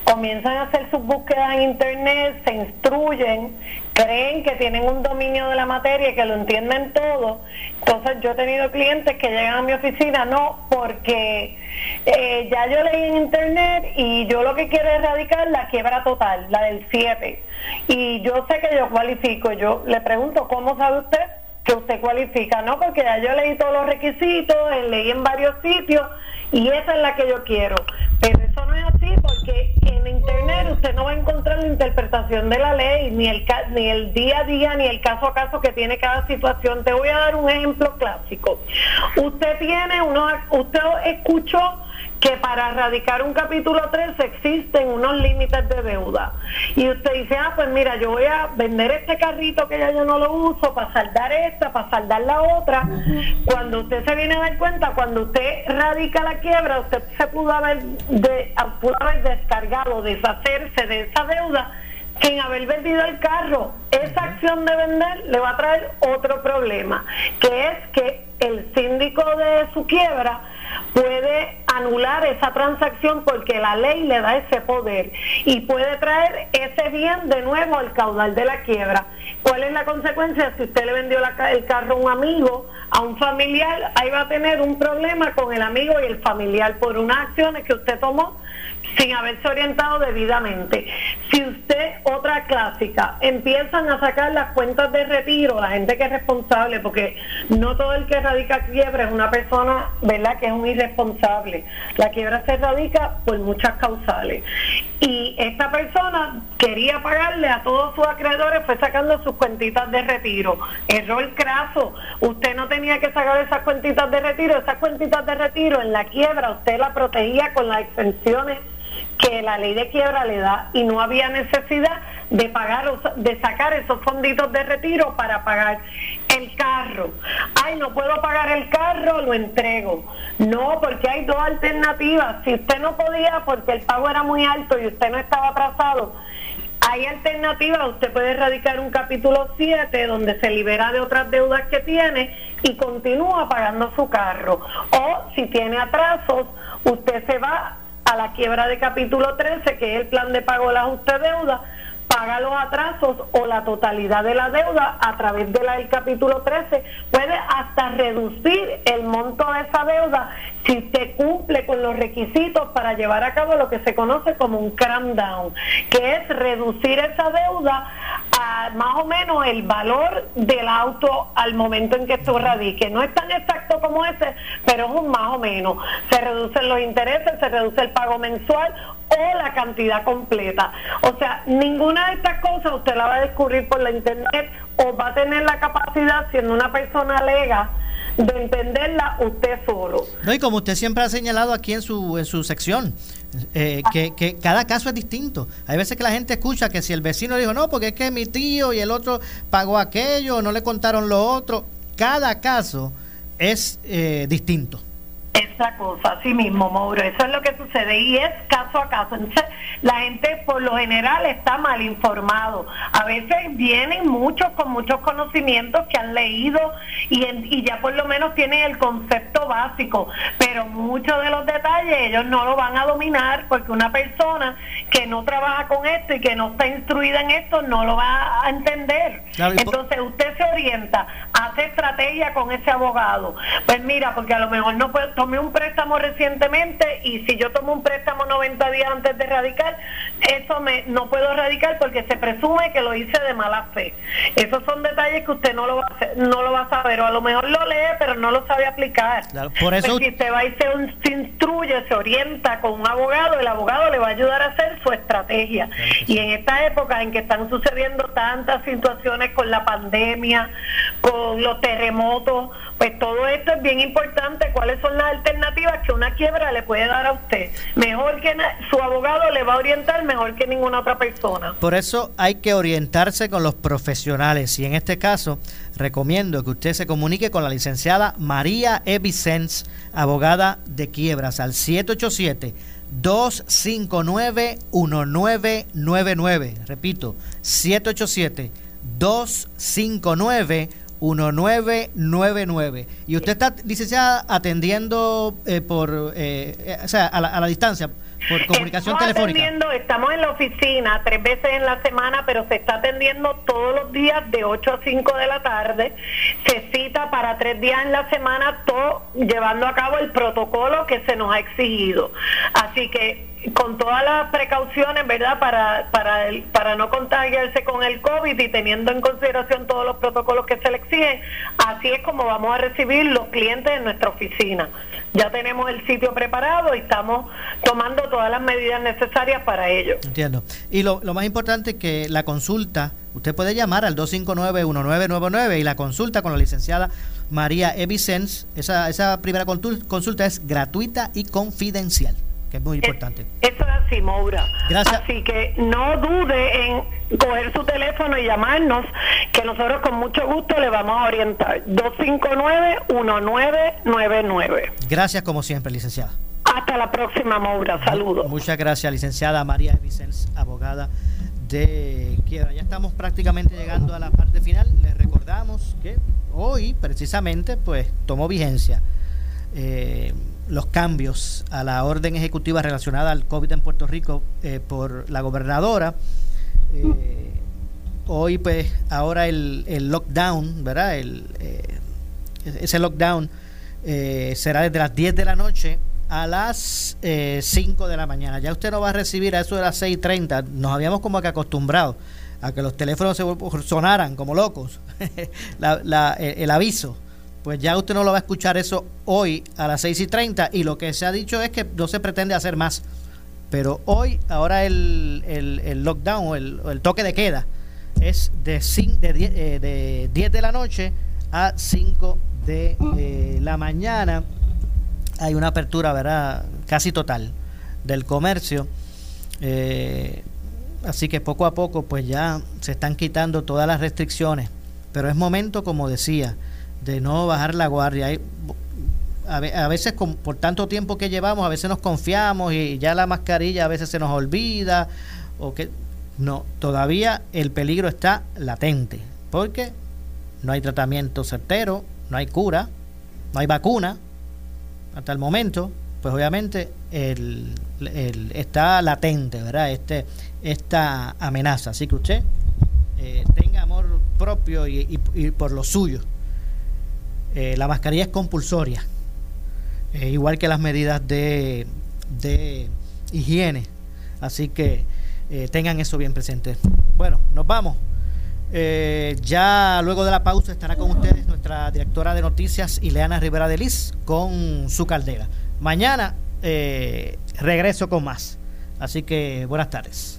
comienzan a hacer sus búsquedas en internet, se instruyen, creen que tienen un dominio de la materia y que lo entienden todo. Entonces yo he tenido clientes que llegan a mi oficina, no, porque eh, ya yo leí en internet y yo lo que quiero es erradicar la quiebra total, la del 7. Y yo sé que yo cualifico, yo le pregunto, ¿cómo sabe usted? que usted cualifica, no, porque ya yo leí todos los requisitos, leí en varios sitios y esa es la que yo quiero. Pero eso no es así porque internet usted no va a encontrar la interpretación de la ley, ni el, ni el día a día, ni el caso a caso que tiene cada situación. Te voy a dar un ejemplo clásico. Usted tiene uno, usted escuchó que para erradicar un capítulo 13 existen unos límites de deuda. Y usted dice, ah, pues mira, yo voy a vender este carrito que ya yo no lo uso para saldar esta, para saldar la otra. Cuando usted se viene a dar cuenta, cuando usted radica la quiebra, usted se pudo haber, de, pudo haber descargado, deshacerse de esa deuda sin haber vendido el carro. Esa acción de vender le va a traer otro problema, que es que el síndico de su quiebra puede anular esa transacción porque la ley le da ese poder y puede traer ese bien de nuevo al caudal de la quiebra. ¿Cuál es la consecuencia? Si usted le vendió el carro a un amigo, a un familiar, ahí va a tener un problema con el amigo y el familiar por unas acciones que usted tomó sin haberse orientado debidamente. Si usted, otra clásica, empiezan a sacar las cuentas de retiro, la gente que es responsable, porque no todo el que radica quiebra es una persona, ¿verdad?, que es un irresponsable. La quiebra se radica por muchas causales. Y esta persona quería pagarle a todos sus acreedores, fue sacando sus cuentitas de retiro. Error craso. Usted no tenía que sacar esas cuentitas de retiro. Esas cuentitas de retiro en la quiebra usted la protegía con las exenciones que la ley de quiebra le da y no había necesidad de pagar de sacar esos fonditos de retiro para pagar el carro. Ay, no puedo pagar el carro, lo entrego. No, porque hay dos alternativas. Si usted no podía porque el pago era muy alto y usted no estaba atrasado, hay alternativas, usted puede erradicar un capítulo 7 donde se libera de otras deudas que tiene y continúa pagando su carro. O si tiene atrasos, usted se va a la quiebra de capítulo 13, que es el plan de pago del ajuste de deuda, paga los atrasos o la totalidad de la deuda a través de del capítulo 13, puede hasta reducir el monto de esa deuda si usted cumple con los requisitos para llevar a cabo lo que se conoce como un cram down, que es reducir esa deuda a más o menos el valor del auto al momento en que esto radique. No es tan exacto como ese, pero es un más o menos. Se reducen los intereses, se reduce el pago mensual o la cantidad completa. O sea, ninguna de estas cosas usted la va a descubrir por la internet o va a tener la capacidad, siendo una persona lega, de entenderla usted solo. No, y como usted siempre ha señalado aquí en su, en su sección, eh, que, que, cada caso es distinto. Hay veces que la gente escucha que si el vecino dijo, no, porque es que mi tío y el otro pagó aquello, no le contaron lo otro, cada caso es eh, distinto esa cosa, así mismo, Mauro. Eso es lo que sucede y es caso a caso. Entonces, la gente por lo general está mal informado. A veces vienen muchos con muchos conocimientos que han leído y, y ya por lo menos tienen el concepto básico, pero muchos de los detalles ellos no lo van a dominar porque una persona que no trabaja con esto y que no está instruida en esto no lo va a entender. Entonces, usted se orienta, hace estrategia con ese abogado. Pues mira, porque a lo mejor no puede, tome un préstamo recientemente y si yo tomo un préstamo 90 días antes de radicar, eso me no puedo radicar porque se presume que lo hice de mala fe. Esos son detalles que usted no lo va a, hacer- no lo va a saber o a lo mejor lo lee pero no lo sabe aplicar. por eso- Pues si se va y se, un- se instruye, se orienta con un abogado, el abogado le va a ayudar a hacer su estrategia. Y en esta época en que están sucediendo tantas situaciones con la pandemia, con los terremotos, pues todo esto es bien importante. ¿Cuáles son las alternativas que una quiebra le puede dar a usted? Mejor que su abogado le va a orientar mejor que ninguna otra persona. Por eso hay que orientarse con los profesionales y en este caso recomiendo que usted se comunique con la licenciada María E. Vicens, abogada de quiebras, al 787 259 1999. Repito, 787 259 1999 y usted está licenciada atendiendo eh, por eh, eh, o sea a la, a la distancia por comunicación Estamos telefónica atendiendo, estamos en la oficina tres veces en la semana, pero se está atendiendo todos los días de 8 a 5 de la tarde. Se cita para tres días en la semana, todo llevando a cabo el protocolo que se nos ha exigido. Así que con todas las precauciones, ¿verdad? Para, para, el- para no contagiarse con el COVID y teniendo en consideración todos los protocolos que se le exigen, así es como vamos a recibir los clientes en nuestra oficina. Ya tenemos el sitio preparado y estamos tomando todas las medidas necesarias para ello. Entiendo. Y lo, lo más importante es que la consulta, usted puede llamar al 259-1999 y la consulta con la licenciada María E. Vicens, esa, esa primera consulta es gratuita y confidencial, que es muy importante. Eso es así, Moura. Gracias. Así que no dude en coger su teléfono y llamarnos, que nosotros con mucho gusto le vamos a orientar. 259-1999. Gracias como siempre, licenciada. Hasta la próxima, Moura. Saludos. Muchas gracias, licenciada María. Vicens, abogada de quiebra. Ya estamos prácticamente llegando a la parte final. Les recordamos que hoy, precisamente, pues tomó vigencia eh, los cambios a la orden ejecutiva relacionada al COVID en Puerto Rico eh, por la gobernadora. Eh, hoy, pues, ahora el, el lockdown, ¿verdad? El, eh, ese lockdown eh, será desde las 10 de la noche a las eh, 5 de la mañana. Ya usted no va a recibir a eso de las 6.30. Nos habíamos como que acostumbrado a que los teléfonos se sonaran como locos. La- la- el aviso. Pues ya usted no lo va a escuchar eso hoy a las 6 y 30 y lo que se ha dicho es que no se pretende hacer más. Pero hoy, ahora el, el, lockdown o el, el toque de queda es de, de, die- eh, de 10 de la noche a 5 de eh, la mañana. Hay una apertura, ¿verdad? Casi total del comercio. Eh, así que poco a poco, pues ya se están quitando todas las restricciones. Pero es momento, como decía, de no bajar la guardia. A, ve- a veces por tanto tiempo que llevamos, a veces nos confiamos y ya la mascarilla a veces se nos olvida o que no, todavía el peligro está latente, porque no hay tratamiento certero, no hay cura, no hay vacuna hasta el momento, pues obviamente el, el- está latente, ¿verdad? Este, esta amenaza. Así que usted eh, tenga amor propio y, y- y por lo suyo. Eh, la mascarilla es compulsoria, eh, igual que las medidas de, de higiene. Así que eh, tengan eso bien presente. Bueno, nos vamos. Ya luego de la pausa estará con ustedes nuestra directora de noticias, Ileana Rivera de Liz, con su caldera. Mañana regreso con más. Así que buenas tardes.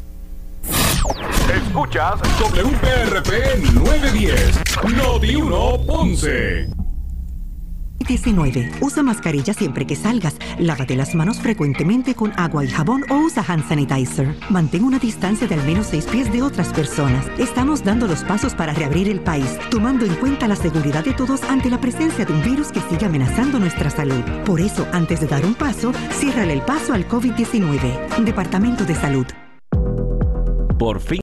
Escuchas WPRP 910, Noti 1 Ponce. 19. Usa mascarilla siempre que salgas. Lávate las manos frecuentemente con agua y jabón o usa hand sanitizer. Mantén una distancia de al menos 6 pies de otras personas. Estamos dando los pasos para reabrir el país, tomando en cuenta la seguridad de todos ante la presencia de un virus que sigue amenazando nuestra salud. Por eso, antes de dar un paso, ciérrale el paso al COVID-19. Departamento de Salud. Por fin.